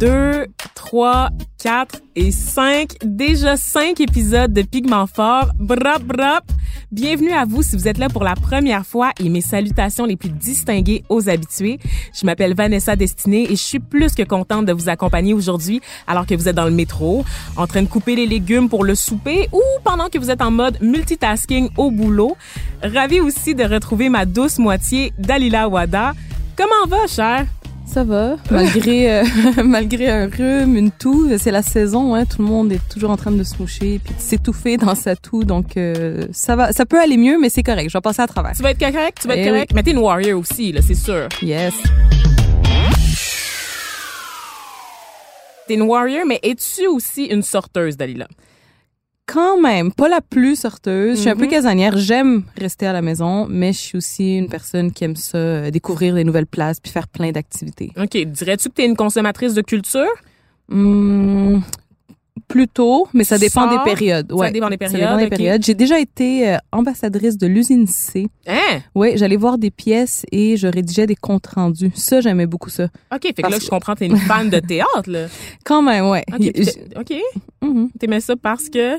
2, 3, 4 et 5. Déjà 5 épisodes de Pigment Fort. Brop, brop. Bienvenue à vous si vous êtes là pour la première fois et mes salutations les plus distinguées aux habitués. Je m'appelle Vanessa Destinée et je suis plus que contente de vous accompagner aujourd'hui alors que vous êtes dans le métro, en train de couper les légumes pour le souper ou pendant que vous êtes en mode multitasking au boulot. Ravie aussi de retrouver ma douce moitié, Dalila Wada. Comment va, cher? Ça va, malgré euh, malgré un rhume, une toux, c'est la saison, hein, tout le monde est toujours en train de se moucher puis de s'étouffer dans sa toux, donc euh, ça va, ça peut aller mieux, mais c'est correct, je vais passer à travers. Tu vas être correct, tu vas être Eh correct. Mais t'es une warrior aussi, là, c'est sûr. Yes. T'es une warrior, mais es-tu aussi une sorteuse, Dalila? Quand même, pas la plus sorteuse. Je suis un peu Mhm. casanière. J'aime rester à la maison, mais je suis aussi une personne qui aime ça, euh, découvrir des nouvelles places puis faire plein d'activités. OK. Dirais-tu que t'es une consommatrice de culture? Hum, plutôt, mais ça Tu dépend sors? des périodes. Ça dépend des Ça périodes. dépend des ok. périodes. J'ai déjà été euh, ambassadrice de l'usine C. Hein? Oui, j'allais voir des pièces et je rédigeais des comptes rendus. Ça, j'aimais beaucoup ça. OK. Fait que Parce là, je comprends, t'es une fan de théâtre, là. Quand même, ouais. OK. Mhm. T'aimais ça parce que...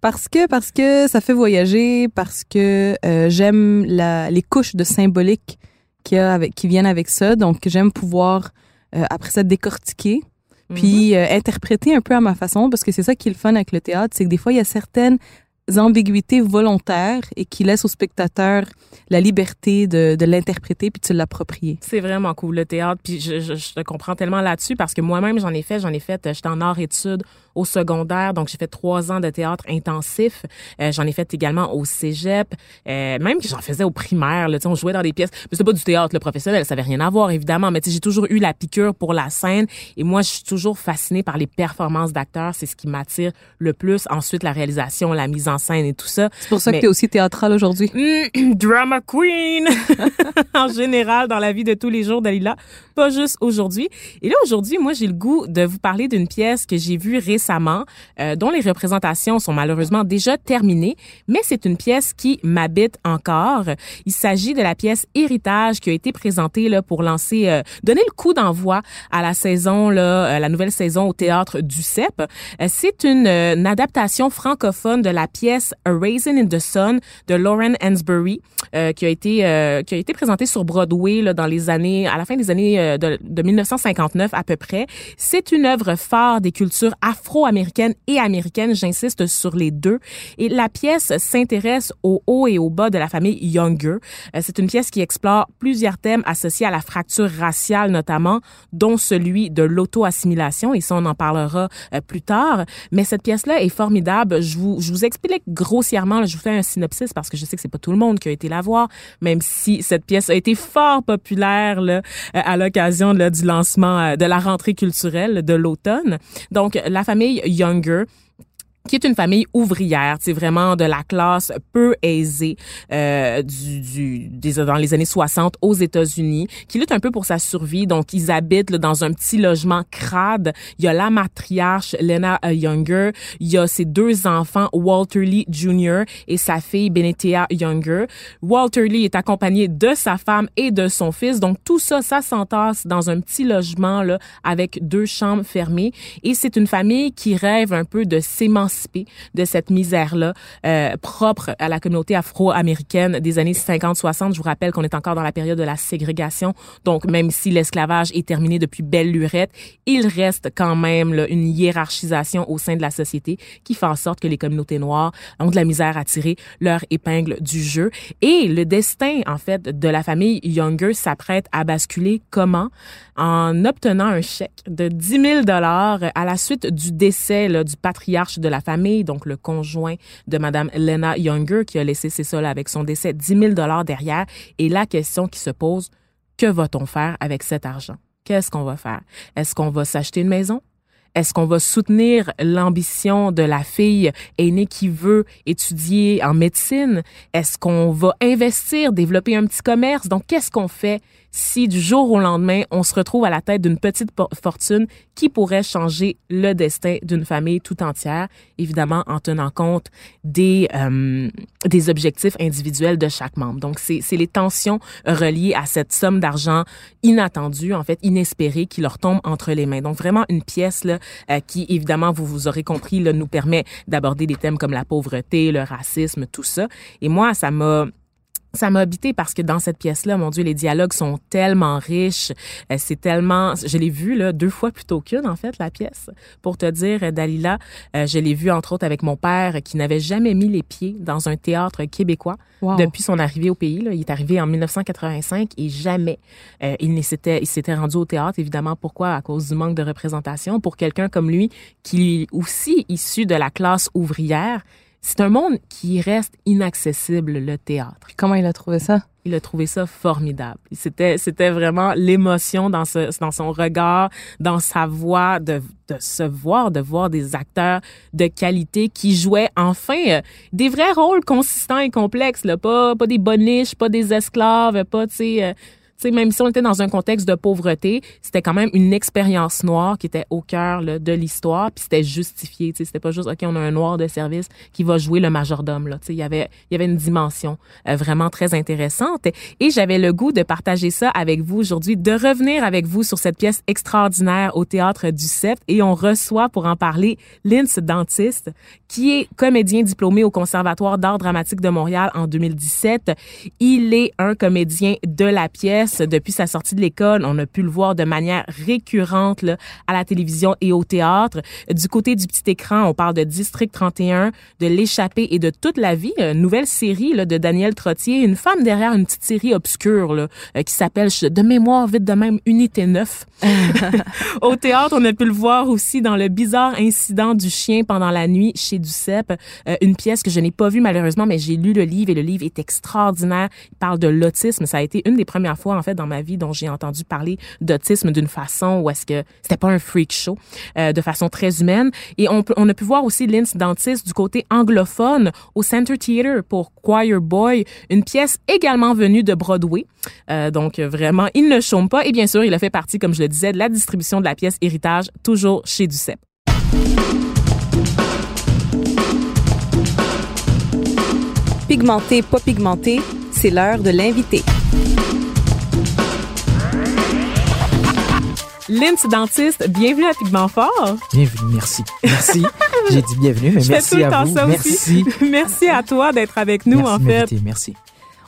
Parce que parce que ça fait voyager, parce que euh, j'aime la les couches de symbolique qu'il y a avec qui viennent avec ça. Donc j'aime pouvoir euh, après ça décortiquer Mhm. puis euh, interpréter un peu à ma façon parce que c'est ça qui est le fun avec le théâtre, c'est que des fois il y a certaines ambiguïtés volontaires et qui laissent au spectateur la liberté de, de l'interpréter puis de se l'approprier. C'est vraiment cool, le théâtre. Puis je, je, je te comprends tellement là-dessus parce que moi-même, j'en ai fait. J'en ai fait, j'étais en arts-études au secondaire. Donc, j'ai fait trois ans de théâtre intensif. Euh, j'en ai fait également au cégep. Euh, même que j'en faisais au primaire. Là, Tu sais, on jouait dans des pièces. Mais c'était pas du théâtre le professionnel. Ça avait rien à voir, évidemment. Mais tu sais, j'ai toujours eu la piqûre pour la scène. Et moi, je suis toujours fascinée par les performances d'acteurs. C'est ce qui m'attire le plus. Ensuite, la réalisation, la mise en scène et tout ça. C'est pour ça Mais- que tu es aussi théâtral aujourd'hui. Mm, drama queen en général dans la vie de tous les jours Dalila, pas juste aujourd'hui. Et là aujourd'hui, moi j'ai le goût de vous parler d'une pièce que j'ai vue récemment euh, dont les représentations sont malheureusement déjà terminées, mais c'est une pièce qui m'habite encore. Il s'agit de la pièce Héritage qui a été présentée là pour lancer euh, donner le coup d'envoi à la saison là, euh, la nouvelle saison au théâtre du CEP. Euh, c'est une, euh, une adaptation francophone de la pièce A Raisin in the Sun de Lauren Hansberry euh, qui a été qui a été présentée sur Broadway là, dans les années à la fin des années de, de 1959 à peu près. C'est une œuvre phare des cultures afro-américaines et américaines, j'insiste sur les deux. Et la pièce s'intéresse au haut et au bas de la famille Younger. Euh, c'est une pièce qui explore plusieurs thèmes associés à la fracture raciale notamment, dont celui de l'auto-assimilation et ça on en parlera euh, plus tard. Mais cette pièce-là est formidable. Je vous je vous explique grossièrement, je vous fais un synopsis parce que je sais que c'est pas tout le monde qui a été la voir, même si cette pièce a été fort populaire là, euh, à l'occasion du lancement de la rentrée culturelle de l'automne. Donc la famille Younger qui est une famille ouvrière, c'est vraiment de la classe peu aisée euh, du, du dans les années 60 aux États-Unis, qui lutte un peu pour sa survie. Donc ils habitent là, dans un petit logement crade. Il y a la matriarche Lena euh, Younger, il y a ses deux enfants Walter Lee Jr. et sa fille Benetia Younger. Walter Lee est accompagné de sa femme et de son fils. Donc tout ça, ça s'entasse dans un petit logement là avec deux chambres fermées. Et c'est une famille qui rêve un peu de s'émanciper de cette misère-là euh, propre à la communauté afro-américaine des années 50-60. Je vous rappelle qu'on est encore dans la période de la ségrégation. Donc, même si l'esclavage est terminé depuis belle lurette, il reste quand même une hiérarchisation au sein de la société qui fait en sorte que les communautés noires ont de la misère à tirer leur épingle du jeu. Et le destin, en fait, de la famille Younger s'apprête à basculer comment? En obtenant un chèque de 10 000 dollars à la suite du décès du patriarche de la famille, donc le conjoint de Madame Lena Younger, qui a laissé ses sols avec son décès, 10 000 dollars derrière. Et la question qui se pose, que va-t-on faire avec cet argent? Qu'est-ce qu'on va faire? Est-ce qu'on va s'acheter une maison? Est-ce qu'on va soutenir l'ambition de la fille aînée qui veut étudier en médecine? Est-ce qu'on va investir, développer un petit commerce? Donc, qu'est-ce qu'on fait si du jour au lendemain, on se retrouve à la tête d'une petite fortune qui pourrait changer le destin d'une famille tout entière, évidemment en tenant compte des, euh, des objectifs individuels de chaque membre? Donc, c'est les tensions reliées à cette somme d'argent inattendue, en fait, inespérée, qui leur tombe entre les mains. Donc, vraiment une pièce là, qui, évidemment, vous vous aurez compris, là, nous permet d'aborder des thèmes comme la pauvreté, le racisme, tout ça. Et moi, ça m'a ça m'a habité parce que dans cette pièce-là, mon Dieu, les dialogues sont tellement riches. Euh, c'est tellement, je l'ai vu là deux fois plutôt qu'une en fait la pièce. Pour te dire, euh, Dalila, euh, je l'ai vu entre autres avec mon père qui n'avait jamais mis les pieds dans un théâtre québécois depuis son arrivée au pays. Là. Il est arrivé en 1985 et jamais il s'était, il s'était rendu au théâtre. Évidemment, pourquoi? À cause du manque de représentation. Pour quelqu'un comme lui, qui est aussi issu de la classe ouvrière c'est un monde qui reste inaccessible, le théâtre. comment il a trouvé ça? Il a trouvé ça formidable. C'était, c'était vraiment l'émotion dans ce, dans son regard, dans sa voix, de, de se voir, de voir des acteurs de qualité qui jouaient enfin euh, des vrais rôles consistants et complexes, là. Pas, pas des boniches, pas des esclaves, pas, tu sais, euh, sais, même si on était dans un contexte de pauvreté, c'était quand même une expérience noire qui était au cœur de l'histoire, puis c'était justifié. C'était pas juste ok, on a un noir de service qui va jouer le majordome. Là, il y avait il y avait une dimension euh, vraiment très intéressante. Et j'avais le goût de partager ça avec vous aujourd'hui, de revenir avec vous sur cette pièce extraordinaire au théâtre du CEP. Et on reçoit pour en parler Lince Dentiste, qui est comédien diplômé au Conservatoire d'art dramatique de Montréal en 2017. Il est un comédien de la pièce depuis sa sortie de l'école. On a pu le voir de manière récurrente là, à la télévision et au théâtre. Du côté du petit écran, on parle de District 31, de L'échappée et de toute la vie, une nouvelle série là, de Daniel Trottier, une femme derrière une petite série obscure là, euh, qui s'appelle de mémoire vite de même Unité 9. au théâtre, on a pu le voir aussi dans le bizarre incident du chien pendant la nuit chez Duceppe, euh, une pièce que je n'ai pas vue malheureusement, mais j'ai lu le livre et le livre est extraordinaire. Il parle de l'autisme. Ça a été une des premières fois en fait dans ma vie dont j'ai entendu parler d'autisme d'une façon où est-ce que c'était pas un freak show, euh, de façon très humaine. Et on, a pu voir aussi Lince Dentiste du côté anglophone au Center Theatre pour Choir Boy, une pièce également venue de Broadway. Euh, donc vraiment, il ne chôme pas. Et bien sûr, il a fait partie, comme je le disais, de la distribution de la pièce Héritage, toujours chez Duceppe. Pigmenté, pas pigmenté, c'est l'heure de l'inviter. Lince Dentiste, bienvenue à Pigment Fort. Bienvenue, merci. Merci. J'ai dit bienvenue, mais merci à vous. merci. merci à toi d'être avec nous, en fait. Merci.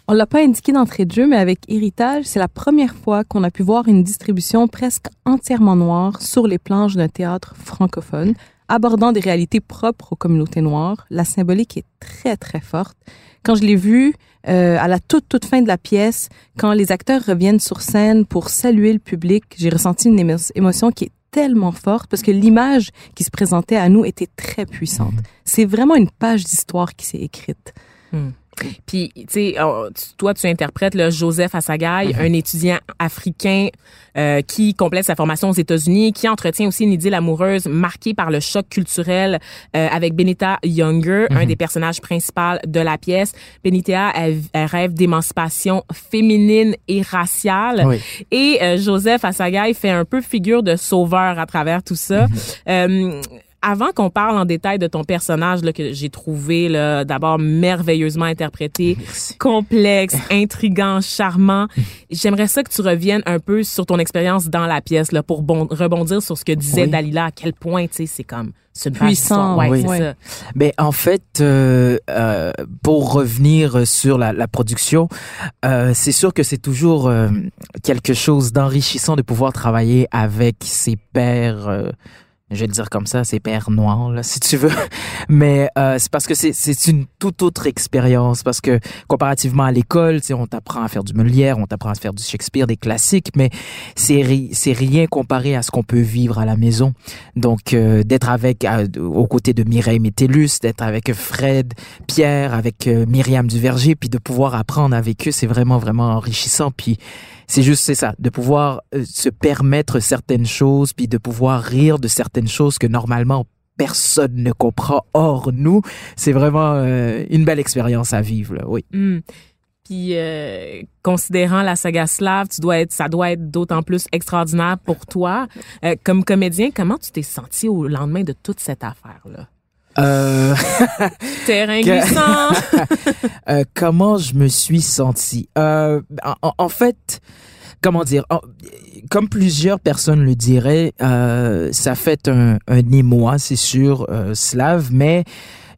On l'a pas indiqué d'entrée de jeu, mais avec Héritage, c'est la première fois qu'on a pu voir une distribution presque entièrement noire sur les planches d'un théâtre francophone, abordant des réalités propres aux communautés noires. La symbolique est très, très forte. Quand je l'ai vu, euh, à la toute, toute fin de la pièce, quand les acteurs reviennent sur scène pour saluer le public, j'ai ressenti une émotion qui est tellement forte parce que l'image qui se présentait à nous était très puissante. Mm-hmm. C'est vraiment une page d'histoire qui s'est écrite. Mm. Puis, tu sais, toi, tu interprètes le Joseph Assagaï, mm-hmm. un étudiant africain euh, qui complète sa formation aux États-Unis, qui entretient aussi une idylle amoureuse marquée par le choc culturel euh, avec Benita Younger, un mm-hmm. des personnages principaux de la pièce. Benita, elle, rêve d'émancipation féminine et raciale. Et euh, Joseph Assagaï fait un peu figure de sauveur à travers tout ça. Mm-hmm avant qu'on parle en détail de ton personnage là, que j'ai trouvé là, d'abord merveilleusement interprété, complexe, intrigant, charmant, j'aimerais ça que tu reviennes un peu sur ton expérience dans la pièce là, pour rebondir sur ce que disait Dalila, à quel point c'est comme c'est puissant. Ouais, oui. ça. Mais en fait, euh, euh, pour revenir sur la, la production, euh, c'est sûr que c'est toujours euh, quelque chose d'enrichissant de pouvoir travailler avec ses pairs je vais le dire comme ça, c'est père noir, là, si tu veux. Mais euh, c'est parce que c'est, une toute autre expérience. Parce que comparativement à l'école, on t'apprend à faire du Molière, on t'apprend à faire du Shakespeare, des classiques, mais c'est, ri- c'est rien comparé à ce qu'on peut vivre à la maison. Donc, euh, d'être avec, à- aux côtés de Mireille Métellus, d'être avec Fred, Pierre, avec euh, Myriam Duverger, puis de pouvoir apprendre avec eux, c'est vraiment, vraiment enrichissant. Puis c'est juste, c'est ça, de pouvoir euh, se permettre certaines choses, puis de pouvoir rire de certaines choses que normalement personne ne comprend hors nous. C'est vraiment euh, une belle expérience à vivre, oui. Hmm. Puis, euh, considérant la saga slave, tu dois être, ça doit être d'autant plus extraordinaire pour toi. Euh, comme comédien, comment tu t'es senti au lendemain de toute cette affaire-là? Euh, Terrain glissant. euh, comment je me suis senti euh, en, en fait, comment dire en- Comme plusieurs personnes le diraient, euh, ça fait un, un émoi, c'est sûr, euh, slave, mais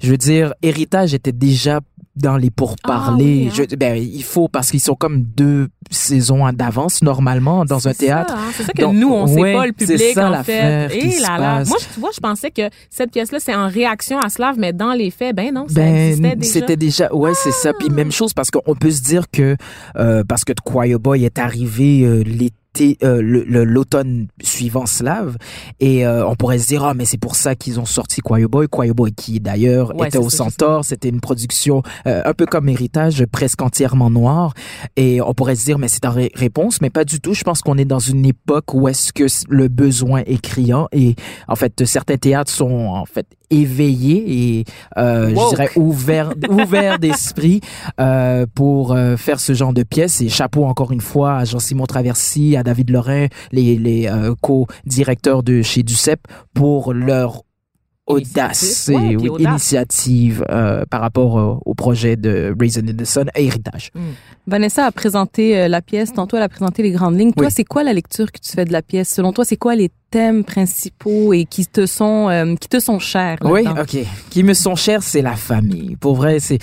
je veux dire, héritage était déjà dans les pourparlers. Ah oui, hein? Je- ben, il faut parce qu'ils sont comme deux saisons d'avance normalement dans un C'est théâtre. hein. C'est ça que Donc, nous, on sait ouais, pas, le c'est public, ça en fait. Et se là là. Moi, je- tu vois, je pensais que cette pièce-là, c'est en réaction à Slave, mais dans les faits, ben non, ça Ben, existait déjà. c'était déjà, ouais, c'est ça. Puis même chose parce qu'on peut se dire que euh, parce que The Choir Boy est arrivé euh, l'été, euh, l'automne suivant Slave, et euh, on pourrait se dire ah mais c'est pour ça qu'ils ont sorti Choir Boy, Choir Boy qui d'ailleurs Ouais, était au Centaure, c'était une production euh, un peu comme Héritage, presque entièrement noir, et on pourrait se dire mais c'est en ré- réponse, mais pas du tout. Je pense qu'on est dans une époque où est-ce que le besoin est criant. Et en fait certains théâtres sont en fait éveillés et euh, je dirais ouvert ouvert d'esprit euh, pour euh, faire ce genre de pièces et chapeau encore une fois à Jean-Simon Traversy à David Lorrain les les co-directeurs de chez Ducep pour leur audace. Ouais, et oui, audace. initiative euh, par rapport euh, au projet de Raisin in the Sun Héritage. Vanessa a présenté euh, la pièce, tantôt elle a présenté les grandes lignes. Toi, Oui. c'est quoi la lecture que tu fais de la pièce? Selon toi, c'est quoi les thèmes principaux et qui te sont euh, qui te sont chers? Oui, ok. Qui me sont chers, c'est la famille. Pour vrai, c'est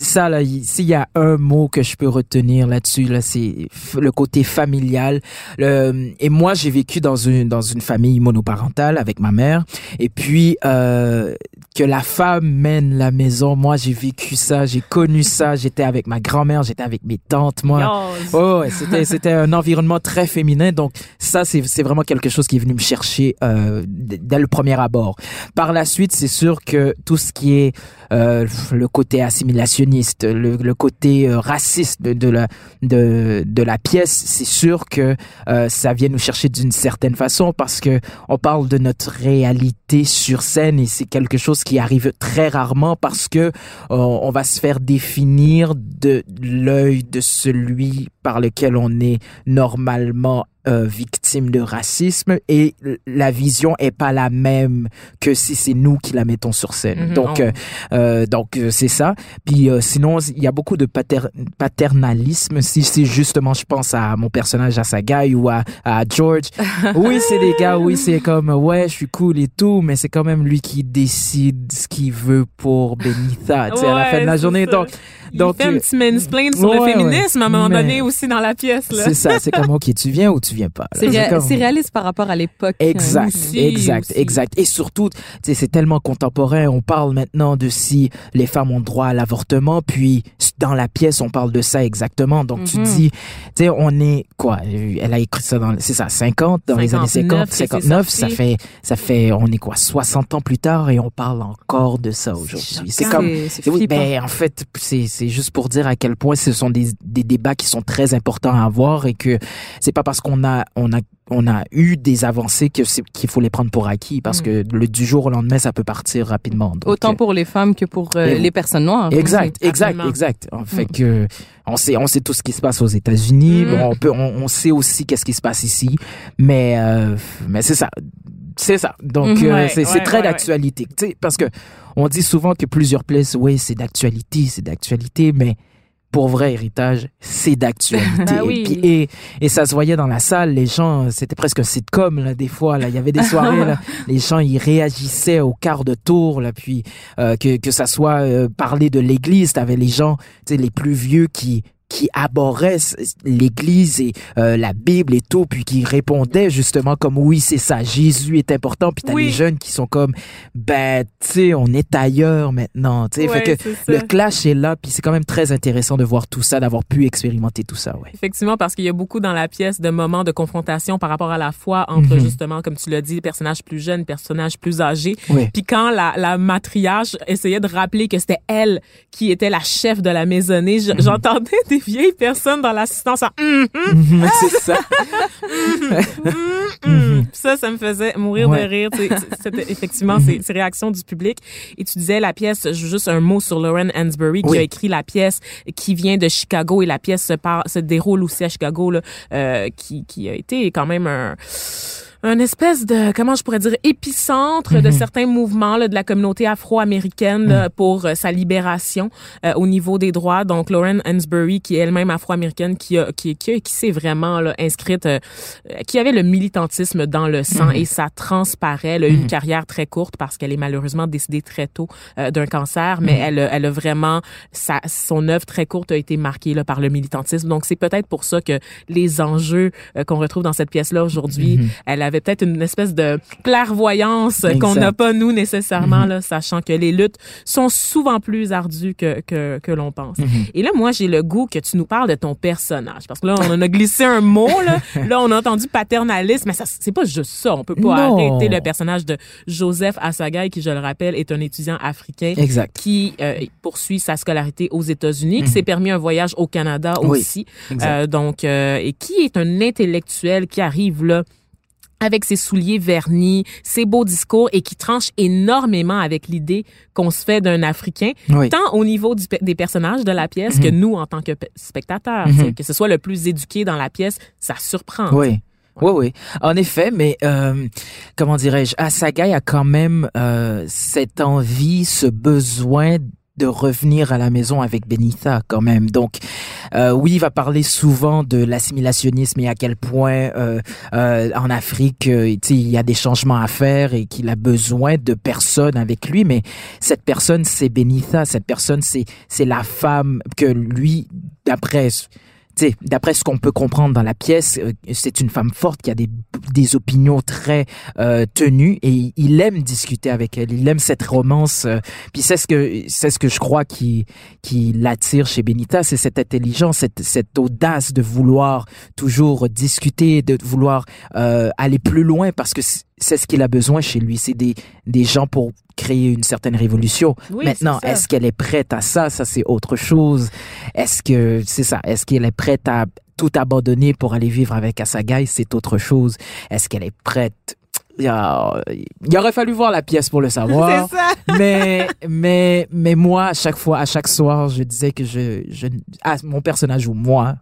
ça là. il- S'il y a un mot que je peux retenir là-dessus, là, c'est le côté familial. Le, et moi, j'ai vécu dans une dans une famille monoparentale avec ma mère. Et puis euh, que la femme mène la maison. Moi, j'ai vécu ça, j'ai connu ça. J'étais avec ma grand-mère, j'étais avec mes tantes. Moi. Oh, ouais, c'était c'était un environnement très féminin, donc ça c'est c'est vraiment quelque chose qui est venu me chercher euh, dès le premier abord. Par la suite, c'est sûr que tout ce qui est euh, le côté assimilationniste, le, le côté euh, raciste de, de la de de la pièce, c'est sûr que euh, ça vient nous chercher d'une certaine façon parce que on parle de notre réalité sur scène et c'est quelque chose qui arrive très rarement parce que euh, on va se faire définir de l'œil de celui par lequel on est normalement euh, victime de racisme et la vision est pas la même que si c'est nous qui la mettons sur scène. Mhm, donc on- euh, euh, donc c'est ça. Puis euh, sinon il y a beaucoup de pater- paternalisme si c'est justement je pense à mon personnage à Sagai ou à, à George. oui, c'est des gars oui, c'est comme ouais, je suis cool et tout, mais c'est quand même lui qui décide ce qu'il veut pour Benita, tu sais à la fin de la journée. ça. Donc Il donc, fait un euh, petit mansplain sur ouais, le ouais. féminisme à un moment donné aussi dans la pièce. Là. c'est ça, c'est comme OK, tu viens ou tu pas. C'est ré- comme- c'est réaliste par rapport à l'époque. Exact, aussi, exact, aussi. exact. Et surtout, tu sais, c'est tellement contemporain. On parle maintenant de si les femmes ont droit à l'avortement, puis dans la pièce, on parle de ça exactement. Donc tu Mhm. dis, tu sais, on est quoi Elle a écrit ça dans, c'est ça, 50 dans les années 59 50, que c'est 59. Ça fait, ça fait, on est quoi 60 ans plus tard et on parle encore de ça aujourd'hui. C'est comme C'est c'est c'est- oui, flippant. ben, en fait, c'est c'est juste pour dire à quel point ce sont des, des débats qui sont très importants à avoir et que c'est pas parce qu'on a on a on a eu des avancées que c'est qu'il faut les prendre pour acquis parce Mm. que le du jour au lendemain ça peut partir rapidement. Donc, Autant euh, pour les femmes que pour euh, les personnes noires. Exact, exact, Absolument. exact. En fait Mm. que on sait, on sait tout ce qui se passe aux États-Unis. Mm. Bon, on peut, on, on sait aussi qu'est-ce qui se passe ici, mais euh, mais c'est ça, c'est ça. Donc euh, Ouais, c'est c'est ouais, très ouais, d'actualité. Tu sais, parce que on dit souvent que plusieurs places, oui, c'est d'actualité, c'est d'actualité, mais pour vrai héritage, c'est d'actualité. Ah oui. et, et, et ça se voyait dans la salle, les gens, c'était presque un sitcom là, des fois là, il y avait des soirées là, les gens ils réagissaient au quart de tour là, puis euh, que que ça soit euh, parler de l'église, t'avais les gens, tu sais, les plus vieux qui qui abhorraient l'Église et euh, la Bible et tout, puis qui répondaient justement comme oui, c'est ça, Jésus est important. Puis t'as Oui. les jeunes qui sont comme ben, tu sais, on est ailleurs maintenant. Tu sais, Ouais, fait que le clash est là, puis c'est quand même très intéressant de voir tout ça, d'avoir pu expérimenter tout ça, ouais. Effectivement, parce qu'il y a beaucoup dans la pièce de moments de confrontation par rapport à la foi entre Mhm. justement, comme tu l'as dit, personnages plus jeunes, personnages plus âgés. Ouais. Puis quand la, la matriarche essayait de rappeler que c'était elle qui était la chef de la maisonnée, Mhm. je- j'entendais des vieilles personnes dans l'assistance Hum, Mhm, c'est ça. hum, hum. Ça, ça me faisait mourir Ouais. de rire. C'était effectivement ces, ces réactions du public. Et tu disais la pièce, juste un mot sur Lauren Hansberry qui Oui. a écrit la pièce qui vient de Chicago et la pièce se, par, se déroule aussi à Chicago, là, euh, qui, qui a été quand même un un espèce de comment je pourrais dire épicentre de Mhm. certains mouvements là, de la communauté afro-américaine là, pour euh, sa libération euh, au niveau des droits. Donc Lauren Hansberry qui est elle-même afro-américaine qui a qui qui, qui s'est vraiment là, inscrite euh, qui avait le militantisme dans le sang et ça transparaît elle a eu une carrière très courte parce qu'elle est malheureusement décédée très tôt euh, d'un cancer. Mais elle elle a vraiment sa son œuvre très courte a été marquée là par le militantisme. Donc c'est peut-être pour ça que les enjeux euh, qu'on retrouve dans cette pièce là aujourd'hui elle avait peut-être une espèce de clairvoyance qu'on n'a pas nous nécessairement là sachant que les luttes sont souvent plus ardues que que, que l'on pense. Et là moi j'ai le goût que tu nous parles de ton personnage parce que là on en a glissé un mot là. Là on a entendu paternalisme mais ça c'est pas juste ça. On peut pas Non. arrêter le personnage de Joseph Asagay qui je le rappelle est un étudiant africain Exact. qui euh, poursuit sa scolarité aux États-Unis, qui s'est permis un voyage au Canada aussi. Euh, donc euh, et qui est un intellectuel qui arrive là avec ses souliers vernis, ses beaux discours et qui tranche énormément avec l'idée qu'on se fait d'un Africain, Oui. tant au niveau du des personnages de la pièce que nous en tant que pe- spectateurs, Mhm. que ce soit le plus éduqué dans la pièce, ça surprend. Oui. Oui, oui. En effet, mais euh, comment dirais-je, Asagai a quand même euh, cette envie, ce besoin de revenir à la maison avec Benita quand même. Donc, euh, oui, il va parler souvent de l'assimilationnisme et à quel point euh, euh, en Afrique, euh, il y a des changements à faire et qu'il a besoin de personnes avec lui. Mais cette personne, c'est Benita. Cette personne, c'est c'est la femme que lui, d'après sais, d'après ce qu'on peut comprendre dans la pièce, euh, c'est une femme forte qui a des, des opinions très euh, tenues et il aime discuter avec elle. Il aime cette romance. euh, puis c'est ce que c'est ce que je crois qui qui l'attire chez Benita, c'est cette intelligence, cette cette audace de vouloir toujours discuter, de vouloir euh, aller plus loin parce que c'est ce qu'il a besoin chez lui. C'est des des gens pour créer une certaine révolution. Oui, Maintenant, est-ce qu'elle est prête à ça? Ça, c'est autre chose. Est-ce que c'est ça Est-ce qu'elle est prête à tout abandonner pour aller vivre avec Asagai C'est autre chose. Est-ce qu'elle est prête? Il, y a- il aurait fallu voir la pièce pour le savoir. Ça. mais mais mais moi à chaque fois à chaque soir je disais que je je ah, mon personnage ou moi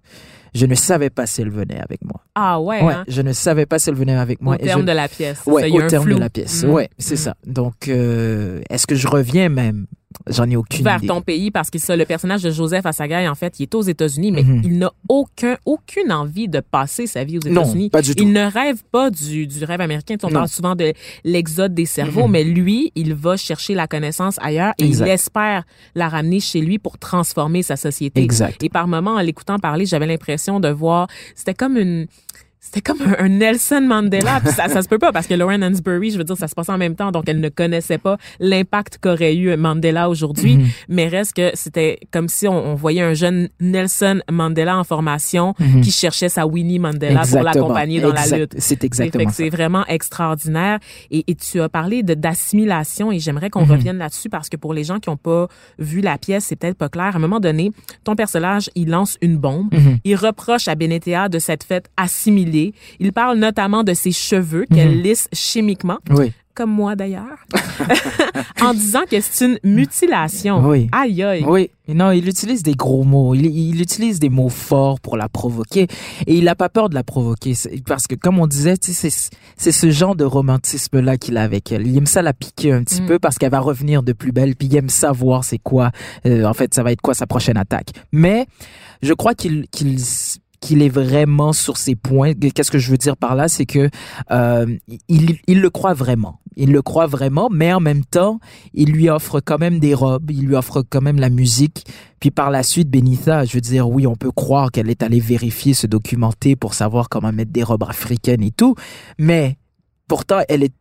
je ne savais pas si elle venait avec moi. Ah ouais. Ouais, hein? je ne savais pas si elle venait avec moi. Au et terme je- de la pièce. Ouais, Ça, au terme flou. de la pièce. Mm. Ouais, c'est Mm. ça. Donc, euh, est-ce que je reviens même? J'en ai aucune vers idée. ton pays parce que ça, le personnage de Joseph Asagay, en fait, il est aux États-Unis, mais Mhm. il n'a aucun, aucune envie de passer sa vie aux Non, États-Unis. pas du tout. Il ne rêve pas du, du rêve américain. On Non. parle souvent de l'exode des cerveaux, Mhm. mais lui, il va chercher la connaissance ailleurs et Exact. il espère la ramener chez lui pour transformer sa société. Exact. Et par moments, en l'écoutant parler, j'avais l'impression de voir, c'était comme une, c'était comme un, Nelson Mandela. Puis ça, ça se peut pas parce que Lauren Hansberry, je veux dire, ça se passait en même temps, donc elle ne connaissait pas l'impact qu'aurait eu Mandela aujourd'hui. Mhm. Mais reste que c'était comme si on, on voyait un jeune Nelson Mandela en formation Mhm. qui cherchait sa Winnie Mandela pour l'accompagner dans la lutte. C'est exactement c'est vraiment extraordinaire. Et, et tu as parlé de d'assimilation et j'aimerais qu'on Mhm. revienne là-dessus parce que pour les gens qui n'ont pas vu la pièce, c'est peut-être pas clair. À un moment donné, ton personnage, il lance une bombe. Il reproche à Benetea de s'être fait assimiler. Il parle notamment de ses cheveux qu'elle Mhm. lisse chimiquement, Oui. comme moi d'ailleurs, en disant que c'est une mutilation. Oui. Aïe aïe. Oui, non, il utilise des gros mots. Il, il utilise des mots forts pour la provoquer et il n'a pas peur de la provoquer parce que, comme on disait, c'est ce genre de romantisme là qu'il a avec elle. Il aime ça la piquer un petit Mm. peu parce qu'elle va revenir de plus belle. Puis il aime savoir c'est quoi. euh, en fait, ça va être quoi sa prochaine attaque. Mais je crois qu'il qu'il qu'il est vraiment sur ses points. Qu'est-ce que je veux dire par là, c'est que euh, il, il le croit vraiment. Il le croit vraiment, mais en même temps, il lui offre quand même des robes, il lui offre quand même la musique. Puis par la suite, Benitha, je veux dire, oui, on peut croire qu'elle est allée vérifier, se documenter pour savoir comment mettre des robes africaines et tout, mais pourtant, elle est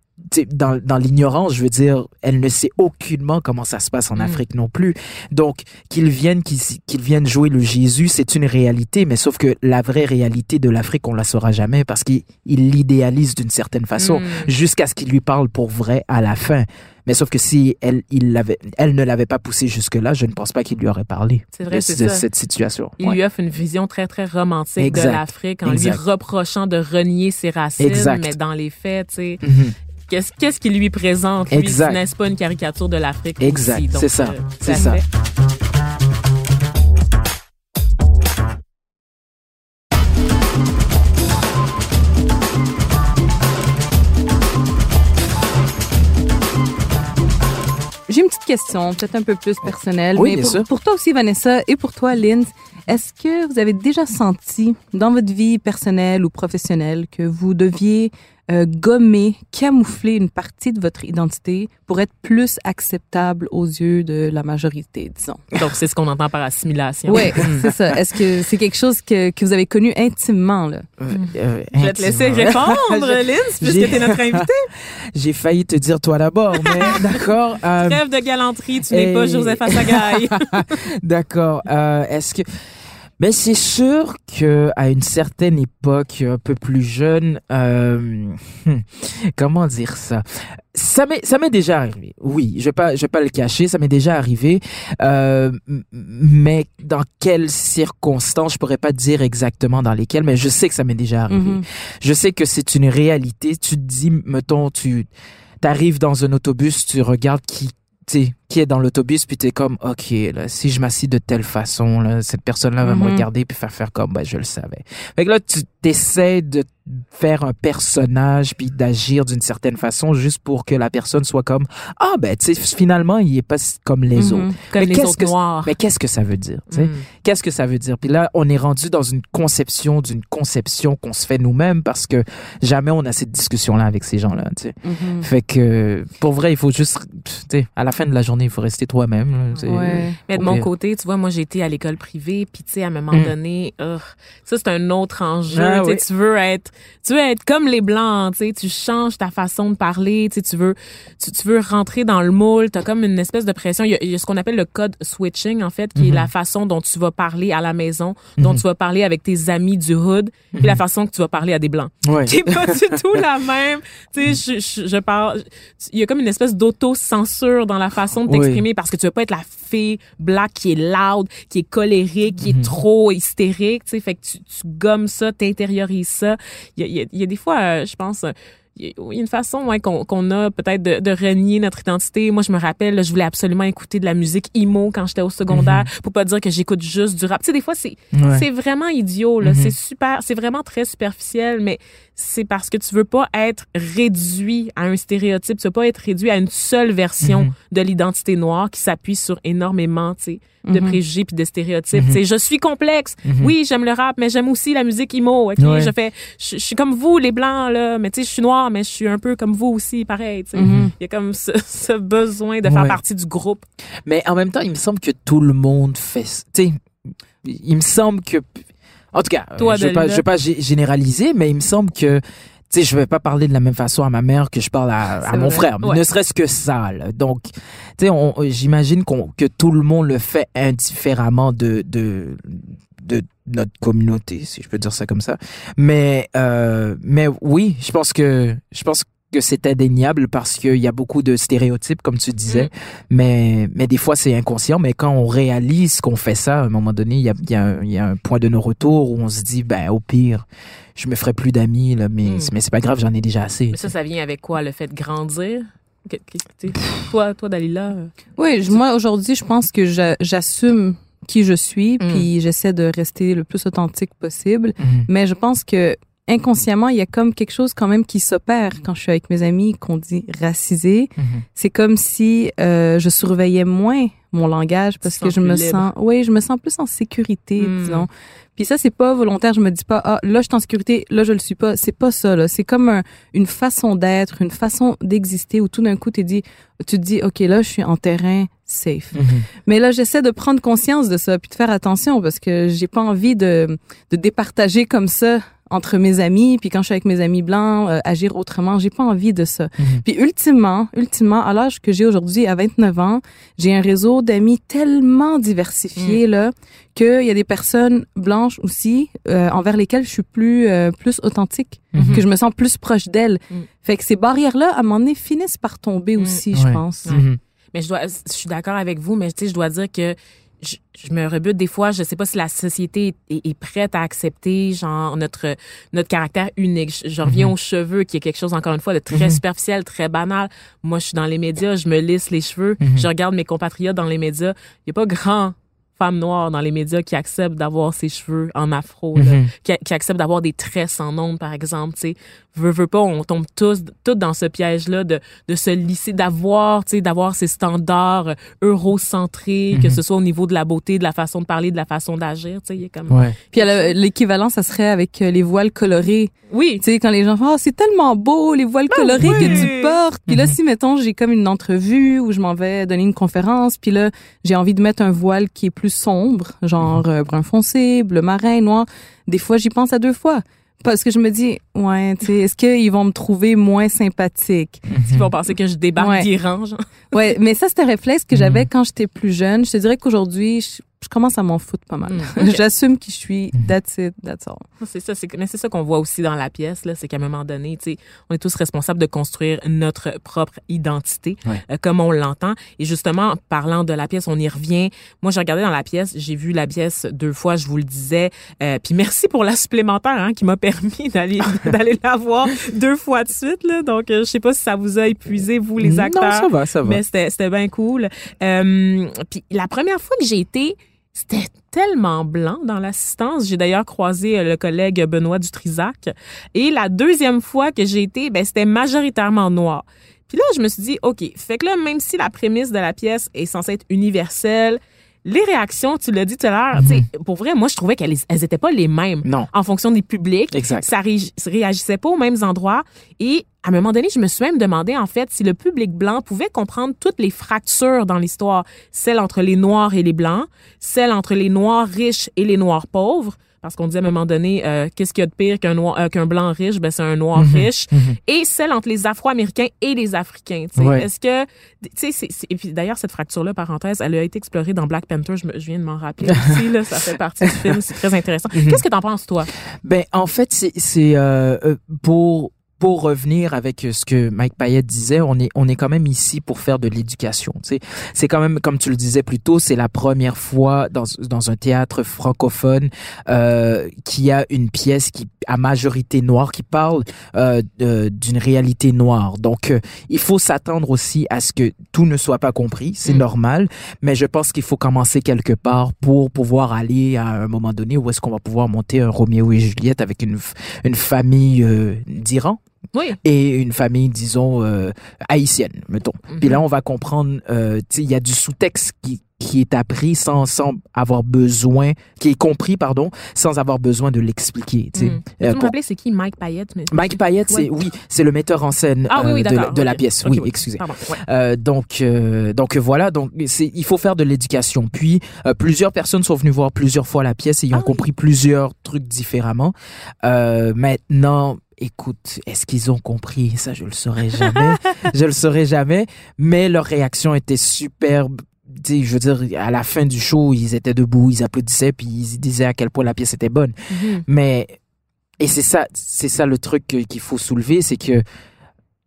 dans, dans l'ignorance, je veux dire, elle ne sait aucunement comment ça se passe en Mm. Afrique non plus. Donc, qu'ils viennent, qu'ils qu'ils viennent jouer le Jésus, c'est une réalité, mais sauf que la vraie réalité de l'Afrique, on la saura jamais parce qu'il il l'idéalise d'une certaine façon Mm. jusqu'à ce qu'il lui parle pour vrai à la fin. Mais sauf que si elle, il l'avait, elle ne l'avait pas poussé jusque-là, je ne pense pas qu'il lui aurait parlé vrai, de, cette situation. Il Ouais. lui offre une vision très, très romantique Exact. de l'Afrique en Exact. lui reprochant de renier ses racines. Exact. Mais dans les faits, tu sais, Mhm. Qu'est-ce qu'est-ce qu'il lui présente? Lui, Exact. n'est-ce pas une caricature de l'Afrique Exact, aussi? Donc, c'est ça, euh, c'est ça. fait. J'ai une petite question, peut-être un peu plus personnelle. Oui, mais bien pour, sûr. pour toi aussi, Vanessa, et pour toi, Lynn, est-ce que vous avez déjà senti dans votre vie personnelle ou professionnelle que vous deviez euh, gommer, camoufler une partie de votre identité pour être plus acceptable aux yeux de la majorité, disons? Donc, c'est ce qu'on entend par assimilation. Oui, c'est ça. Est-ce que c'est quelque chose que, que vous avez connu intimement, là? Euh, euh, Je vais te laisser répondre, Lynn, puisque tu es notre invité. J'ai failli te dire toi d'abord, mais d'accord. euh, Trêve de galanterie, tu n'es pas Joseph Assagaï. D'accord. Euh, Est-ce que mais c'est sûr que à une certaine époque, un peu plus jeune, euh, comment dire ça? Ça m'est ça m'est déjà arrivé. Oui, je vais pas je vais pas le cacher, ça m'est déjà arrivé. Euh, mais dans quelles circonstances, je pourrais pas dire exactement dans lesquelles, mais je sais que ça m'est déjà arrivé. Mhm. Je sais que c'est une réalité. Tu te dis, mettons, tu arrives dans un autobus, tu regardes qui, tu qui est dans l'autobus, puis t'es comme, ok, là, si je m'assis de telle façon, là, cette personne-là va me Mhm. regarder puis faire faire comme, ben, je le savais. Fait que là, tu t'essaies de faire un personnage puis d'agir d'une certaine façon juste pour que la personne soit comme, ah, ben, tu sais, finalement, il est pas comme les Mhm. autres. Comme Mais les qu'est-ce autres que- noirs. Mais qu'est-ce que ça veut dire, tu sais? Mm. Qu'est-ce que ça veut dire? Puis là, on est rendu dans une conception d'une conception qu'on se fait nous-mêmes parce que jamais on a cette discussion-là avec ces gens-là, tu sais. Mhm. Fait que, pour vrai, il faut juste, tu sais, à la fin de la journée, il faut rester toi-même. là, tu sais. Ouais. Mais de mon pire. côté, tu vois, moi, j'ai été à l'école privée, puis tu sais, à un moment Mm. donné, ugh, ça, c'est un autre enjeu. Ah tu sais, oui. Tu veux être, tu veux être comme les blancs, tu sais, tu changes ta façon de parler, tu sais, tu veux, tu, tu veux rentrer dans le moule, t'as comme une espèce de pression. Il y, a, il y a ce qu'on appelle le code switching, en fait, qui est Mhm. la façon dont tu vas parler à la maison, dont Mhm. tu vas parler avec tes amis du hood, puis la façon que tu vas parler à des blancs Ouais. qui est pas du tout la même. Tu sais, je, je, je parle, il y a comme une espèce d'auto-censure dans la façon de Oui. t'exprimer parce que tu veux pas être la fille black qui est loud, qui est colérique, qui est trop hystérique, tu sais, fait que tu, tu gommes ça, t'intériorises ça. Il y a, il y a- il y a des fois, euh, je pense, il y a une façon ouais, qu'on qu'on a peut-être de, de renier notre identité. Moi, je me rappelle, là, je voulais absolument écouter de la musique emo quand j'étais au secondaire pour pas dire que j'écoute juste du rap. Tu sais, des fois, c'est Ouais. c'est vraiment idiot, là. Mhm. C'est super, c'est vraiment très superficiel, mais c'est parce que tu veux pas être réduit à un stéréotype, tu veux pas être réduit à une seule version Mhm. de l'identité noire qui s'appuie sur énormément, tu sais, de Mhm. préjugés puis de stéréotypes. Sais, je suis complexe. Mhm. Oui, j'aime le rap, mais j'aime aussi la musique emo, OK? Ouais. Je fais, je, je suis comme vous, les blancs, là, mais tu sais, je suis noire, mais je suis un peu comme vous aussi, pareil. Il y a comme ce, ce besoin de faire Ouais. partie du groupe. Mais en même temps, il me semble que tout le monde fait, tu sais, il me semble que, en tout cas, Toi, je vais je vais pas gé- généraliser, mais il me semble que, tu sais, je vais pas parler de la même façon à ma mère que je parle à, mon vrai. frère, Ouais. ne serait-ce que ça. là. Donc, tu sais, j'imagine qu'on que tout le monde le fait indifféremment de de de notre communauté, si je peux dire ça comme ça. Mais euh, mais oui, je pense que je pense que c'est indéniable parce qu'il y a beaucoup de stéréotypes, comme tu disais. Mm. Mais, mais des fois, c'est inconscient. Mais quand on réalise qu'on fait ça, à un moment donné, il y a, il y, a, un- il y a un point de non-retour où on se dit, ben, au pire, je me ferai plus d'amis, là, mais, Mm. mais c'est pas grave, j'en ai déjà assez. Mais ça, ça vient avec quoi? Le fait de grandir? Toi, toi, Dalila? Oui, je- moi aujourd'hui, je pense que j'a- j'assume qui je suis, Mm. puis j'essaie de rester le plus authentique possible. Mhm. Mais je pense que inconsciemment, il y a comme quelque chose quand même qui s'opère quand je suis avec mes amis qu'on dit racisés. Mhm. C'est comme si euh, je surveillais moins mon langage parce que je me libre. sens, oui, je me sens plus en sécurité, Mm. disons. Puis ça, c'est pas volontaire. Je me dis pas, ah, là, je suis en sécurité, là, je le suis pas. C'est pas ça, là. C'est comme un- une façon d'être, une façon d'exister où tout d'un coup, tu dis, tu te dis, OK, là, je suis en terrain safe. Mhm. Mais là, j'essaie de prendre conscience de ça puis de faire attention parce que j'ai pas envie de, de départager comme ça entre mes amis puis quand je suis avec mes amis blancs euh, agir autrement j'ai pas envie de ça Mhm. puis ultimement ultimement à l'âge que j'ai aujourd'hui à 29 ans j'ai un réseau d'amis tellement diversifié là qu'il y a des personnes blanches aussi euh, envers lesquelles je suis plus euh, plus authentique Mhm. que je me sens plus proche d'elles Mm. fait que ces barrières là à un moment donné finissent par tomber Mm. aussi je Ouais. pense Mhm. Mais je dois, je suis d'accord avec vous, mais tu sais, je dois dire que je, je me rebute des fois. Je sais pas si la société est, est prête à accepter genre notre notre caractère unique. Je, je reviens Mhm. aux cheveux, qui est quelque chose encore une fois de très Mhm. superficiel, très banal. Moi, je suis dans les médias, je me lisse les cheveux, Mhm. je regarde mes compatriotes dans les médias. Il y a pas grand femme noire dans les médias qui accepte d'avoir ses cheveux en afro, là, Mhm. qui, qui accepte d'avoir des tresses en ondes, par exemple. Tu sais, veux, veux pas, on tombe tous, tous dans ce piège-là de, de se lisser, d'avoir, tu sais, d'avoir ces standards eurocentrés, que Mhm. ce soit au niveau de la beauté, de la façon de parler, de la façon d'agir. Tu sais, il y a comme. Ouais. puis le- l'équivalent ça serait avec euh, les voiles colorées Oui. Tu sais, quand les gens font, oh, c'est tellement beau, les voiles colorées Ben oui. que tu portes. Puis là, Mhm. si, mettons, j'ai comme une entrevue où je m'en vais donner une conférence, puis là, j'ai envie de mettre un voile qui est plus sombre, genre Mhm. euh, brun foncé, bleu marin, noir. Des fois, j'y pense à deux fois. Parce que je me dis, ouais, tu sais, est-ce qu'ils vont me trouver moins sympathique? Ils vont penser que je débarque Ouais. d'Iran, genre. Ouais, mais ça, c'était un réflexe que j'avais quand j'étais plus jeune. Je te dirais qu'aujourd'hui, je, je commence à m'en foutre pas mal. Mm, ok. J'assume qui je suis. Mhm. That's it, that's all. C'est ça, c'est, mais c'est ça qu'on voit aussi dans la pièce, là, c'est qu'à un moment donné, tu sais, on est tous responsables de construire notre propre identité, Ouais. euh, comme on l'entend. Et justement, en parlant de la pièce, on y revient. Moi, j'ai regardé dans la pièce, j'ai vu la pièce deux fois, je vous le disais. Euh, puis merci pour la supplémentaire, hein, qui m'a permis d'aller d'aller la voir deux fois de suite, là. Donc, euh, je sais pas si ça vous a épuisé, vous, les acteurs. Non, ça va, ça va. Mais c'était c'était bien cool. Euh, puis la première fois que j'ai été, c'était tellement blanc dans l'assistance. J'ai d'ailleurs croisé euh, le collègue Benoît Dutrisac. Et la deuxième fois que j'ai été, ben c'était majoritairement noir. Puis là, je me suis dit, OK, fait que là, même si la prémisse de la pièce est censée être universelle, les réactions, tu l'as dit tout à l'heure, sais, pour vrai, moi, je trouvais qu'elles elles étaient pas les mêmes Non, en fonction des publics exact. ça ré- réagissait pas aux mêmes endroits. Et à un moment donné, je me suis même demandé, en fait, si le public blanc pouvait comprendre toutes les fractures dans l'histoire. Celle entre les Noirs et les Blancs, celle entre les Noirs riches et les Noirs pauvres. Parce qu'on dit à un moment donné, euh, qu'est-ce qu'il y a de pire qu'un noir, euh, qu'un blanc riche? Ben, c'est un noir Mhm. riche. Mhm. Et celle entre les Afro-Américains et les Africains. tu sais. Ouais. Est-ce que, tu sais, et puis d'ailleurs, cette fracture-là, parenthèse, elle a été explorée dans Black Panther. Je, me, je viens de m'en rappeler aussi, là. Ça fait partie du film. C'est très intéressant. Mhm. Qu'est-ce que t'en penses, toi? Ben, en fait, c'est, c'est euh, euh, pour pour revenir avec ce que Mike Payette disait, on est on est quand même ici pour faire de l'éducation. C'est quand même comme tu le disais plus tôt, c'est la première fois dans dans un théâtre francophone euh, qui a une pièce qui à majorité noire qui parle euh, d'une réalité noire. Donc, euh, il faut s'attendre aussi à ce que tout ne soit pas compris. C'est Mm. normal, mais je pense qu'il faut commencer quelque part pour pouvoir aller à un moment donné où est-ce qu'on va pouvoir monter un Roméo et Juliette avec une une famille euh, d'Iran Oui. et une famille, disons, euh, haïtienne, mettons. Puis là, on va comprendre, euh, tu sais, il y a du sous-texte qui, qui est appris sans, sans avoir besoin, qui est compris, pardon, sans avoir besoin de l'expliquer, tu sais. Mm. Euh, me rappelles, c'est qui Mike Payette? mais- Mike Payette, c'est, oui, c'est le metteur en scène Ah oui, oui, euh, de, la- d'accord. de la pièce. Oui, excusez. Pardon, ouais. Euh, donc, euh, donc voilà, donc c'est, il faut faire de l'éducation. Puis euh, plusieurs personnes sont venues voir plusieurs fois la pièce et ils ont Ah compris plusieurs trucs différemment. Euh, maintenant, écoute, est-ce qu'ils ont compris? Ça, je le saurai jamais. je le saurai jamais. Mais leur réaction était superbe. Je veux dire, à la fin du show, ils étaient debout, ils applaudissaient, puis ils disaient à quel point la pièce était bonne. Mhm. Mais et c'est ça, c'est ça le truc qu'il faut soulever, c'est que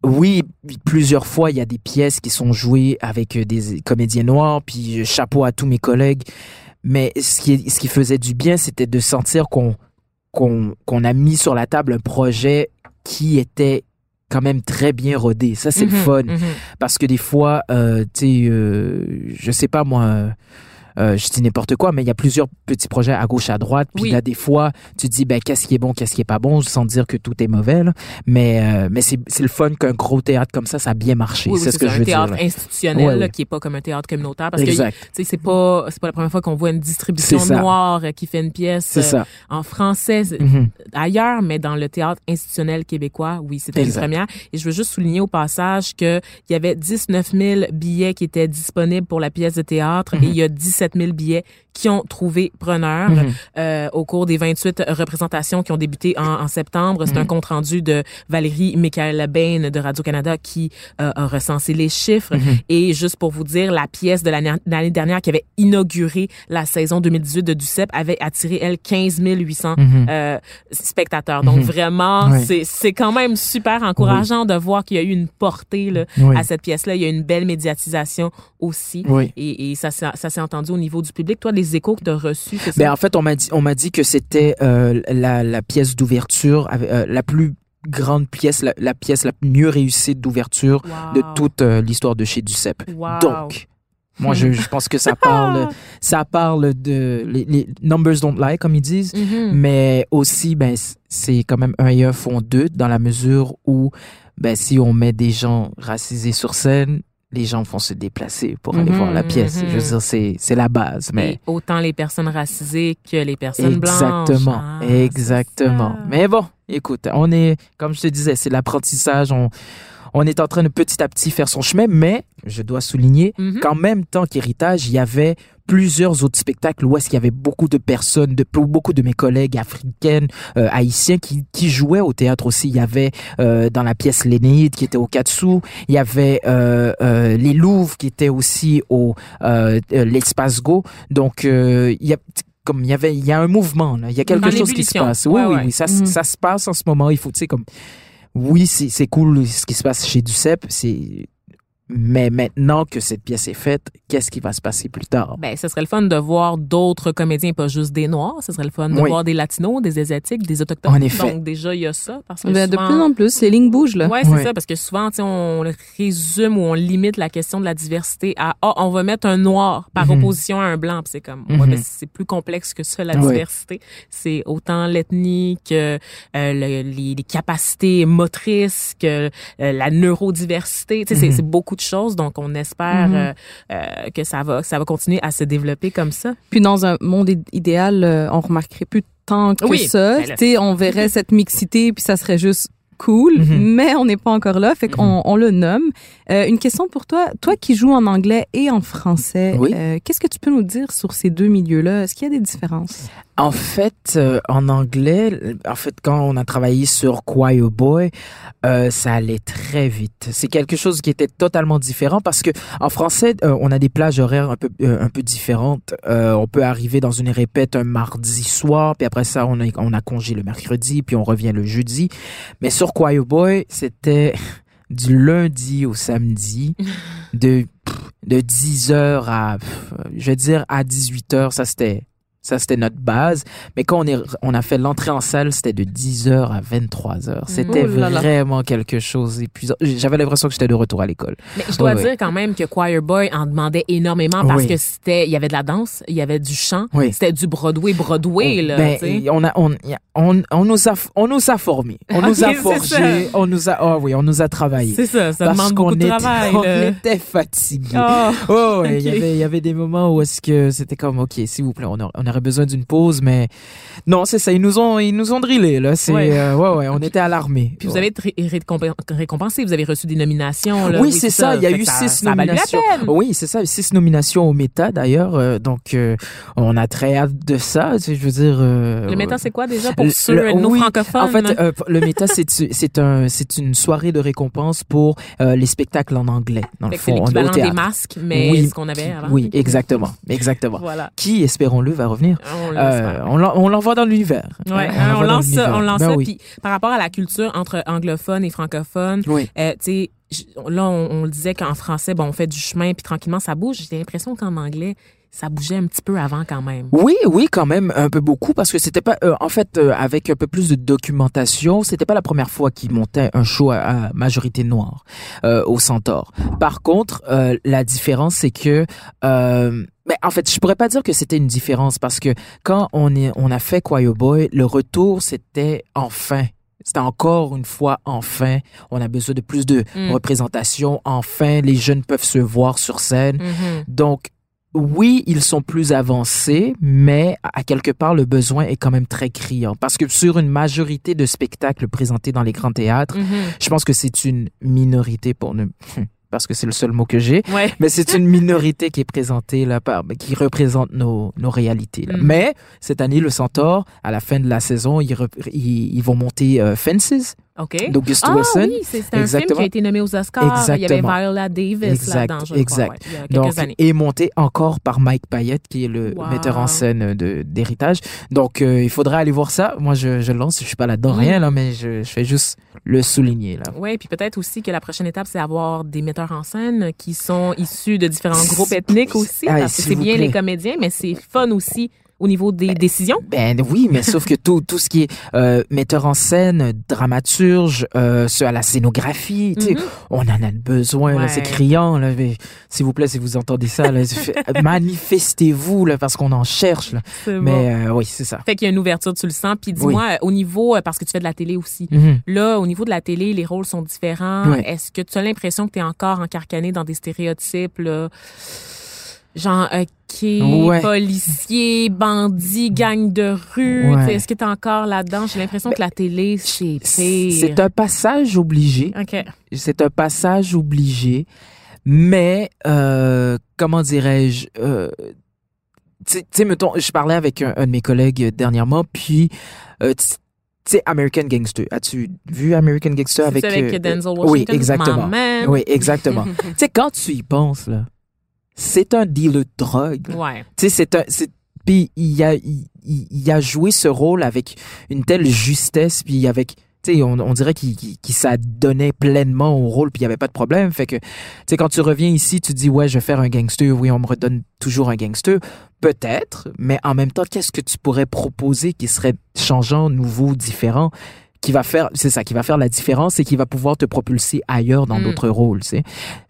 oui, plusieurs fois il y a des pièces qui sont jouées avec euh, des comédiens noirs, puis euh, chapeau à tous mes collègues. Mais ce qui ce qui faisait du bien, c'était de sentir qu'on qu'on a mis sur la table un projet qui était quand même très bien rodé. Ça c'est le Mhm, fun mhm. parce que des fois, euh, tu sais, euh, je sais pas moi. Euh, je dis n'importe quoi, mais il y a plusieurs petits projets à gauche, à droite. Puis Oui. là, des fois, tu te dis, ben, qu'est-ce qui est bon, qu'est-ce qui est pas bon, sans dire que tout est mauvais. là. Mais, euh, mais c'est c'est le fun qu'un gros théâtre comme ça, ça a bien marché. Oui, oui, c'est ce que je un veux dire. théâtre là. institutionnel Ouais, là, qui est pas comme un théâtre communautaire parce que Exact. tu sais c'est pas c'est pas la première fois qu'on voit une distribution noire qui fait une pièce euh, en français c'est- Mhm. ailleurs mais dans le théâtre institutionnel québécois oui c'était une première et je veux juste souligner au passage que il y avait 19 000 billets qui étaient disponibles pour la pièce de théâtre et il y a 17 000 billets qui ont trouvé preneur Mhm. euh, au cours des 28 représentations qui ont débuté en, en septembre. C'est un compte rendu de Valérie Michaela Bain de Radio-Canada qui euh, a recensé les chiffres. Et juste pour vous dire, la pièce de l'année dernière qui avait inauguré la saison 2018 de Ducep avait attiré, elle, 15 800 Mhm. euh, spectateurs. Donc Mhm. vraiment, Ouais. c'est quand même super encourageant de voir qu'il y a eu une portée là, Oui. à cette pièce-là. Il y a une belle médiatisation aussi. Oui. Et, et ça, s'est- ça s'est entendu au niveau du public. Toi, les échos que tu as reçus, c'est ça? Ben, en fait, on m'a dit, on m'a dit que c'était euh, la, la pièce d'ouverture, euh, la plus grande pièce, la, la pièce la mieux réussie d'ouverture de toute euh, l'histoire de chez Ducep. Wow. Donc, moi, je, je pense que ça parle, ça parle de les, les numbers don't lie, comme ils disent, Mhm. mais aussi, ben, c'est quand même un et un font deux dans la mesure où, ben, si on met des gens racisés sur scène, les gens vont se déplacer pour aller Mhm, voir la pièce. mhm. Je veux dire, c'est, c'est la base, mais. Et autant les personnes racisées que les personnes Exactement, blanches. Ah, exactement. Mais bon, écoute, on est, comme je te disais, c'est l'apprentissage. On, on est en train de petit à petit faire son chemin, mais je dois souligner Mhm. qu'en même temps qu'héritage, il y avait plusieurs autres spectacles où est-ce qu'il y avait beaucoup de personnes, de beaucoup de mes collègues africaines, euh, haïtiens qui, qui jouaient au théâtre aussi. Il y avait euh, dans la pièce L'Énéide qui était au Katsu, il y avait euh, euh, les Louvres qui étaient aussi au euh, euh, l'Espace Go. Donc euh, il y a comme il y avait il y a un mouvement là, il y a quelque Dans chose qui se passe. Oui Ouais, oui, ouais. oui, ça Mhm. ça se passe en ce moment, il faut tu sais comme oui, c'est c'est cool ce qui se passe chez Ducep, c'est mais maintenant que cette pièce est faite, qu'est-ce qui va se passer plus tard? Ben, ce serait le fun de voir d'autres comédiens, pas juste des Noirs. Ce serait le fun de Oui. voir des Latinos, des Asiatiques, des Autochtones. En effet. Donc, déjà, il y a ça. Parce que Ben, de souvent- plus en plus, les lignes bougent, là. Ouais, c'est ça, parce que souvent, tu sais, on résume ou on limite la question de la diversité à ah, on va mettre un noir par Mhm. opposition à un blanc. C'est comme, ouais, ben, c'est plus complexe que ça, la diversité. C'est autant l'ethnie que euh, le- les, les capacités motrices, que euh, la neurodiversité. Tu sais, c'est- Mhm. Beaucoup de choses. Donc, on espère Mhm. euh, euh, que ça va, que ça va continuer à se développer comme ça. Puis dans un monde id- idéal, euh, on remarquerait plus tant que Oui, ça. ben là- on verrait cette mixité, puis ça serait juste cool, Mhm. mais on n'est pas encore là, fait qu'on on le nomme. Euh, une question pour toi, toi qui joues en anglais et en français, Oui. euh, qu'est-ce que tu peux nous dire sur ces deux milieux-là? Est-ce qu'il y a des différences? En fait, euh, en anglais, en fait, quand on a travaillé sur Choir Boy, ça allait très vite. C'est quelque chose qui était totalement différent parce que en français, on a des plages horaires un peu un peu différentes. On peut arriver dans une répète un mardi soir, puis après ça, on a on a congé le mercredi, puis on revient le jeudi. Mais sur Choir Boy, c'était du lundi au samedi, de de 10 heures à, pff, je veux dire à 18 heures, ça c'était ça, c'était notre base. Mais quand on, est, on a fait l'entrée en salle, c'était de 10h à 23h. C'était Oh là là. vraiment quelque chose d'épuisant. J'avais l'impression que j'étais de retour à l'école. Mais je dois Ouais, dire quand même que Choir Boy en demandait énormément parce Oui. que c'était, il y avait de la danse, il y avait du chant, Oui. c'était du Broadway, Broadway, là, Ben, tu sais. on, a, on, on, on, nous a, on nous a formés. On nous a forgés. On nous a, oh oui, on nous a travaillé. C'est ça, ça Parce demande beaucoup de était, travail, on là. était fatigués. Oh. Oh, il y avait, il y avait des moments où est-ce que c'était comme, OK, s'il vous plaît, on, a- on aurait besoin d'une pause, mais non, c'est ça, ils nous ont, ils nous ont drillé, là. C'est, Ouais. euh, ouais, ouais, on était à l'armée. Puis vous avez été récompensé, vous avez reçu des nominations. Là. Oui, c'est ça. Il y a eu ça- six ça la nominations. peine. Oui, c'est ça. Six nominations au méta d'ailleurs. euh, donc, euh, on a très hâte de ça. Je veux dire. Le méta, c'est quoi déjà pour ceux, le- oui, francophones? En fait, le méta, c'est c'est un c'est une soirée de récompense pour les spectacles en anglais. Dans Fait le fond, on est au des masques, mais Oui. ce qu'on avait avant. Oui, exactement, exactement. Voilà. Qui, espérons-le, va revenir. On Euh, on l'en- on l'envoie dans l'univers. Ouais, hein, on lance ça, l'univers. on lance Ben ça. oui. Puis par rapport à la culture entre anglophones et francophones, Oui. euh, tu sais, là on, on le disait qu'en français, bon, on fait du chemin puis tranquillement ça bouge. J'ai l'impression qu'en anglais, ça bougeait un petit peu avant quand même. Oui, oui, quand même un peu beaucoup parce que c'était pas, euh, en fait, euh, avec un peu plus de documentation, c'était pas la première fois qu'ils montaient un show à, à majorité noire euh, au Centaure. Par contre, euh, la différence c'est que, euh, mais en fait, je pourrais pas dire que c'était une différence parce que quand on est, on a fait Choir Boy, le retour c'était enfin. C'était encore une fois enfin. On a besoin de plus de Mm. représentation. Enfin, les jeunes peuvent se voir sur scène. Mhm. Donc, oui, ils sont plus avancés, mais à quelque part, le besoin est quand même très criant. Parce que sur une majorité de spectacles présentés dans les grands théâtres, Mhm. je pense que c'est une minorité pour ne... parce que c'est le seul mot que j'ai, Ouais. mais c'est une minorité qui est présentée là, par, qui représente nos, nos réalités. là. Mm. Mais cette année, le Centaure, à la fin de la saison, ils, ils, ils vont monter euh, Fences OK. d'Auguste Ah Wilson. oui, c'est un film Exactement. qui a été nommé aux Oscars. Il y avait Exactement. Viola Davis Exact, là-dedans, je crois, exact. ouais, il y a quelques Donc, années. et monté encore par Mike Payette, qui est le Wow. metteur en scène de d'héritage. Donc, euh, il faudrait aller voir ça. Moi, je, je lance. Je suis pas là-dedans, Mm. rien là, mais je, je fais juste le souligner là. Oui, puis peut-être aussi que la prochaine étape, c'est avoir des metteurs en scène qui sont issus de différents groupes ethniques aussi. Parce que c'est bien les comédiens, mais c'est fun aussi au niveau des décisions? Ben oui, mais sauf que tout tout ce qui est euh, metteur en scène, dramaturge, euh, ce à la scénographie, Mhm. on en a besoin là, c'est Ouais. criant S'il vous plaît, si vous entendez ça, manifestez-vous là parce qu'on en cherche là. Bon. Mais euh, oui, c'est ça. Fait qu'il y a une ouverture, tu le sens. Puis dis-moi, au niveau, euh, parce que tu fais de la télé aussi, Mhm. là, au niveau de la télé, les rôles sont différents. Ouais. Est-ce que tu as l'impression que tu es encore encarcané dans des stéréotypes, là? Genre, OK, Ouais. policier, bandit, gang de rue. Ouais. Ben, Est-ce que tu es encore là-dedans? J'ai l'impression que la télé, c'est. C'est un passage obligé. OK. c'est un passage obligé, mais euh, comment dirais-je euh, Tu sais- mettons, je parlais avec un, un de mes collègues euh, dernièrement, puis euh, tu sais, American Gangster. As-tu vu American Gangster avec, avec euh, Denzel oui, exactement. Oui, exactement. tu sais, quand tu y penses là, c'est un dealer de drogue. Ouais. Tu sais, c'est un, puis il a, il, a joué ce rôle avec une telle justesse, puis avec, tu sais, on, on dirait qu'il, qu'il s'adonnait pleinement au rôle, puis il y avait pas de problème. Fait que, tu sais, quand tu reviens ici, tu dis, ouais, je vais faire un gangster, oui, on me redonne toujours un gangster. Peut-être, mais en même temps, qu'est-ce que tu pourrais proposer qui serait changeant, nouveau, différent? Qui va faire c'est ça qui va faire la différence et qui va pouvoir te propulser ailleurs dans Mm. d'autres rôles tu sais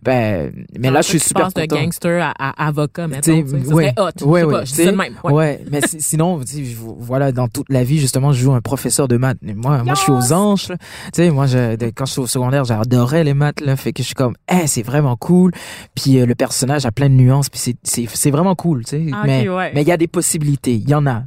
ben mais là je suis tu super passes de content gangster à, à avocat. T'sais, tu sais. Ouais, hot. Je ouais, sais ouais, pas, je dis t'sais, ça de même. Ouais. Ouais, mais si- sinon, tu sais, je- voilà, dans toute la vie, justement, je joue un professeur de maths. Mais moi, moi, je suis aux anges, là. Tu sais, moi, je, quand je suis au secondaire, j'adorais les maths, là. Fait que je suis comme, eh, c'est vraiment cool. Puis euh, le personnage a plein de nuances, puis c'est, c'est, c'est vraiment cool, tu sais. Ah, mais, ok, ouais. mais il y a des possibilités. Il y en a.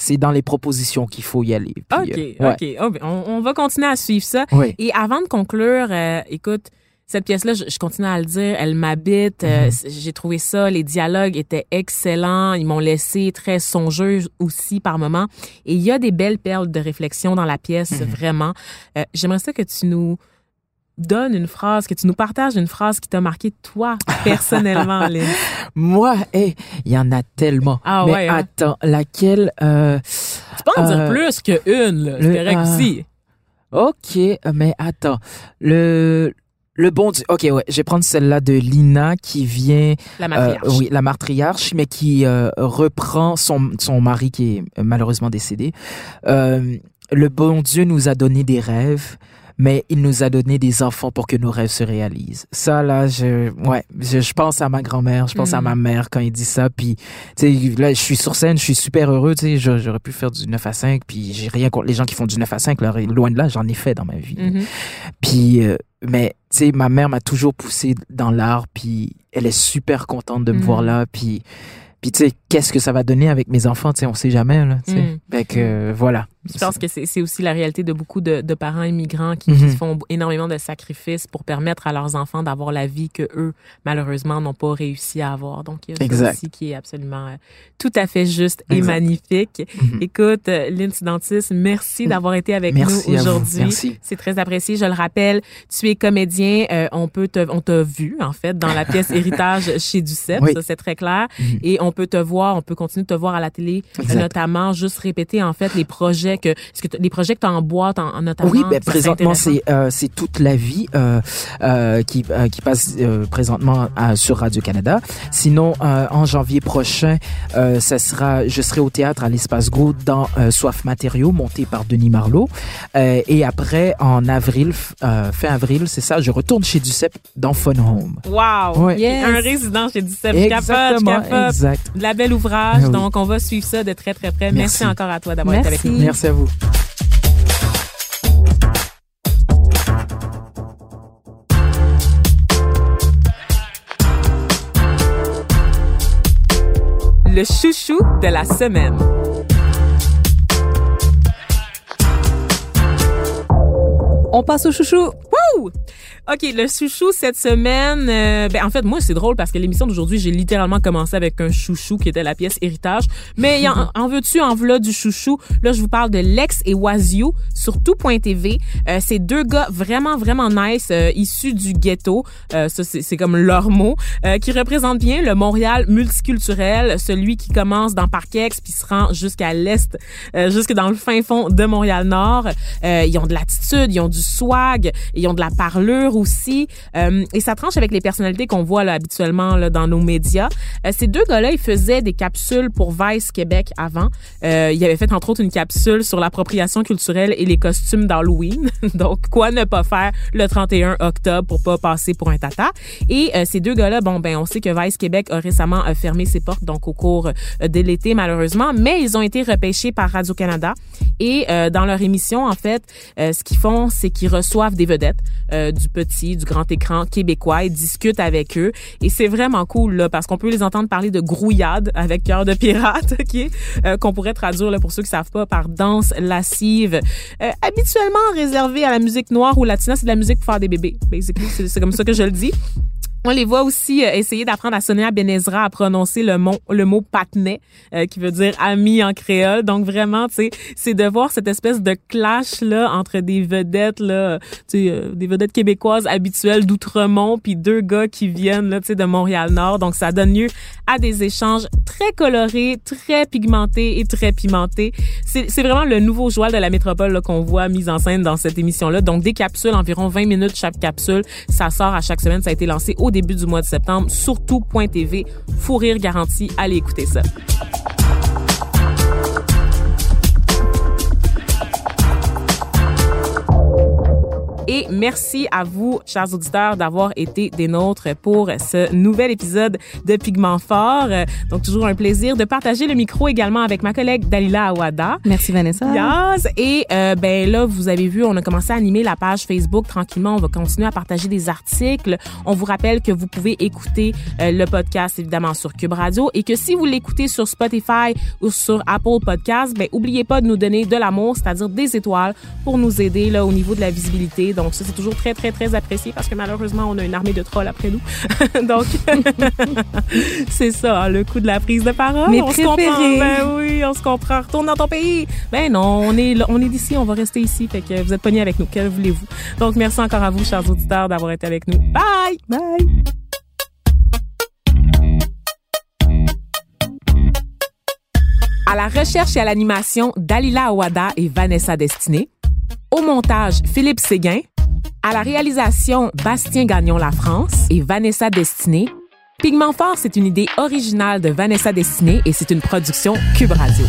C'est dans les propositions qu'il faut y aller. Puis, OK, euh, ouais. OK. Oh, ben, on, on va continuer à suivre ça. Ouais. Et avant de conclure, euh, écoute, cette pièce-là, je, je continue à le dire, elle m'habite. euh, Mhm. J'ai trouvé ça, les dialogues étaient excellents. Ils m'ont laissé très songeuse aussi par moments. Et il y a des belles perles de réflexion dans la pièce, Mhm. vraiment. Euh, J'aimerais ça que tu nous donnes une phrase, que tu nous partages une phrase qui t'a marqué, toi, personnellement, Lynn. Moi, il y en a tellement. Ah mais ouais, hein? attends, laquelle, euh, Tu peux en dire Euh, plus qu'une. C'est correct ah. aussi. Ok, mais attends. Le, le bon Dieu. Ok, ouais, je vais prendre celle-là de Lina qui vient. La euh, matriarche. oui, la matriarche, mais qui euh, reprend son, son mari qui est euh, malheureusement décédé. Euh, le bon Dieu nous a donné des rêves, mais il nous a donné des enfants pour que nos rêves se réalisent. Ça, là, je, ouais, je, je pense à ma grand-mère, je pense à ma mère quand il dit ça, puis, tu sais, là, je suis sur scène, je suis super heureux, tu sais, j'aurais pu faire du 9 à 5, puis j'ai rien contre les gens qui font du 9 à 5, là, loin de là, j'en ai fait dans ma vie. Mhm. Puis, euh, mais, tu sais, ma mère m'a toujours poussé dans l'art, puis elle est super contente de me Mhm. voir là, puis, puis tu sais, qu'est-ce que ça va donner avec mes enfants, tu sais, on sait jamais, là, tu sais. Mhm. Fait que, euh, voilà. Je pense que c'est aussi la réalité de beaucoup de, de parents immigrants qui, qui font énormément de sacrifices pour permettre à leurs enfants d'avoir la vie que eux, malheureusement, n'ont pas réussi à avoir. Donc, il y a ça Exact. aussi qui est absolument euh, tout à fait juste et magnifique. Mhm. Écoute, euh, Lindsay Dentiste, merci d'avoir été avec Merci nous aujourd'hui. C'est très apprécié. Je le rappelle, tu es comédien. euh, on peut te, on t'a vu en fait dans la pièce Héritage chez Duceppe. Oui. Ça c'est très clair. Mhm. Et on peut te voir, on peut continuer de te voir à la télé, euh, Exact. notamment juste répéter en fait les projets que est-ce que les projets que t'as en boîte en, en notamment Oui, ben présentement c'est euh, c'est toute la vie euh, euh, qui euh, qui passe euh, présentement à- sur Radio Canada. Sinon euh, en janvier prochain, euh, ça sera je serai au théâtre à l'espace Go dans euh, Soif matériaux monté par Denis Marlot Euh, et après en avril euh, fin avril, c'est ça, je retourne chez Ducep dans Fun Home. Wow! Ouais. Yes. Un résident chez Duceppe. Je capote, je Exactement, capote. exact. De la belle ouvrage. Ah oui. Donc, on va suivre ça de très, très près. Merci, Merci. encore à toi d'avoir été avec Merci. nous. Merci à vous. Le chouchou de la semaine. On passe au chouchou. Wouh! OK, le chouchou cette semaine, euh, ben en fait moi c'est drôle parce que l'émission d'aujourd'hui, j'ai littéralement commencé avec un chouchou qui était la pièce héritage, mais en, en veux-tu en v'là du chouchou Là, je vous parle de Lex et Wazio sur tout.tv. Euh, c'est deux gars vraiment vraiment nice euh, issus du ghetto, euh, ça c'est comme leur mot, euh, qui représentent bien le Montréal multiculturel, celui qui commence dans Parkex puis se rend jusqu'à l'est, euh, jusque dans le fin fond de Montréal Nord. Euh, ils ont de l'attitude, ils ont du swag, ils ont de la parlure Euh, et ça tranche avec les personnalités qu'on voit là, habituellement là, dans nos médias. Euh, ces deux gars-là, ils faisaient des capsules pour Vice Québec avant. Euh, ils avaient fait entre autres une capsule sur l'appropriation culturelle et les costumes d'Halloween. Donc, quoi ne pas faire le 31 octobre pour pas passer pour un tata? Et euh, ces deux gars-là, bon, ben, on sait que Vice Québec a récemment euh, fermé ses portes, donc au cours euh, de l'été, malheureusement, mais ils ont été repêchés par Radio-Canada. Et euh, dans leur émission, en fait, euh, ce qu'ils font, c'est qu'ils reçoivent des vedettes euh, du petit, du grand écran québécois. Ils discutent avec eux. Et c'est vraiment cool, là, parce qu'on peut les entendre parler de grouillade avec cœur de pirate, OK? Euh, qu'on pourrait traduire, là, pour ceux qui savent pas, par danse lascive. Euh, habituellement réservée à la musique noire ou latina, c'est de la musique pour faire des bébés. Basically, c'est comme ça que je le dis. On les voit aussi euh, essayer d'apprendre à Sonia Benezra à prononcer le mot le mot patnet euh, qui veut dire ami en créole. Donc vraiment, tu sais, c'est de voir cette espèce de clash là entre des vedettes là, tu sais, euh, des vedettes québécoises habituelles d'Outremont puis deux gars qui viennent là, tu sais, de Montréal Nord. Donc ça donne lieu à des échanges très colorés, très pigmentés et très pimentés. C'est vraiment le nouveau joual de la métropole qu'on voit mis en scène dans cette émission là. Donc des capsules environ 20 minutes chaque capsule, ça sort à chaque semaine, ça a été lancé au début du mois de septembre, surtout .tv, fou rire garanti, allez écouter ça. Et merci à vous, chers auditeurs, d'avoir été des nôtres pour ce nouvel épisode de Pigment Fort. Donc, toujours un plaisir de partager le micro également avec ma collègue Dalila Awada. Merci Vanessa. Yes! Et euh, ben là, vous avez vu, on a commencé à animer la page Facebook tranquillement. On va continuer à partager des articles. On vous rappelle que vous pouvez écouter euh, le podcast évidemment sur Cube Radio et que si vous l'écoutez sur Spotify ou sur Apple Podcast, ben oubliez pas de nous donner de l'amour, c'est-à-dire des étoiles pour nous aider là au niveau de la visibilité. Donc ça c'est toujours très très très apprécié parce que malheureusement on a une armée de trolls après nous. Donc c'est ça, hein, le coup de la prise de parole. Mes on se comprend. Ben oui, on se comprend. Retourne dans ton pays. Ben non, on est là- on est d'ici, on va rester ici. Fait que vous êtes pognés avec nous. Que voulez-vous? Donc, merci encore à vous, chers auditeurs, d'avoir été avec nous. Bye! Bye. À la recherche et à l'animation, Dalila Awada et Vanessa Destiné. Au montage, Philippe Séguin. À la réalisation, Bastien Gagnon La France et Vanessa Destiné. Pigment Fort, c'est une idée originale de Vanessa Destiné et c'est une production Cube Radio.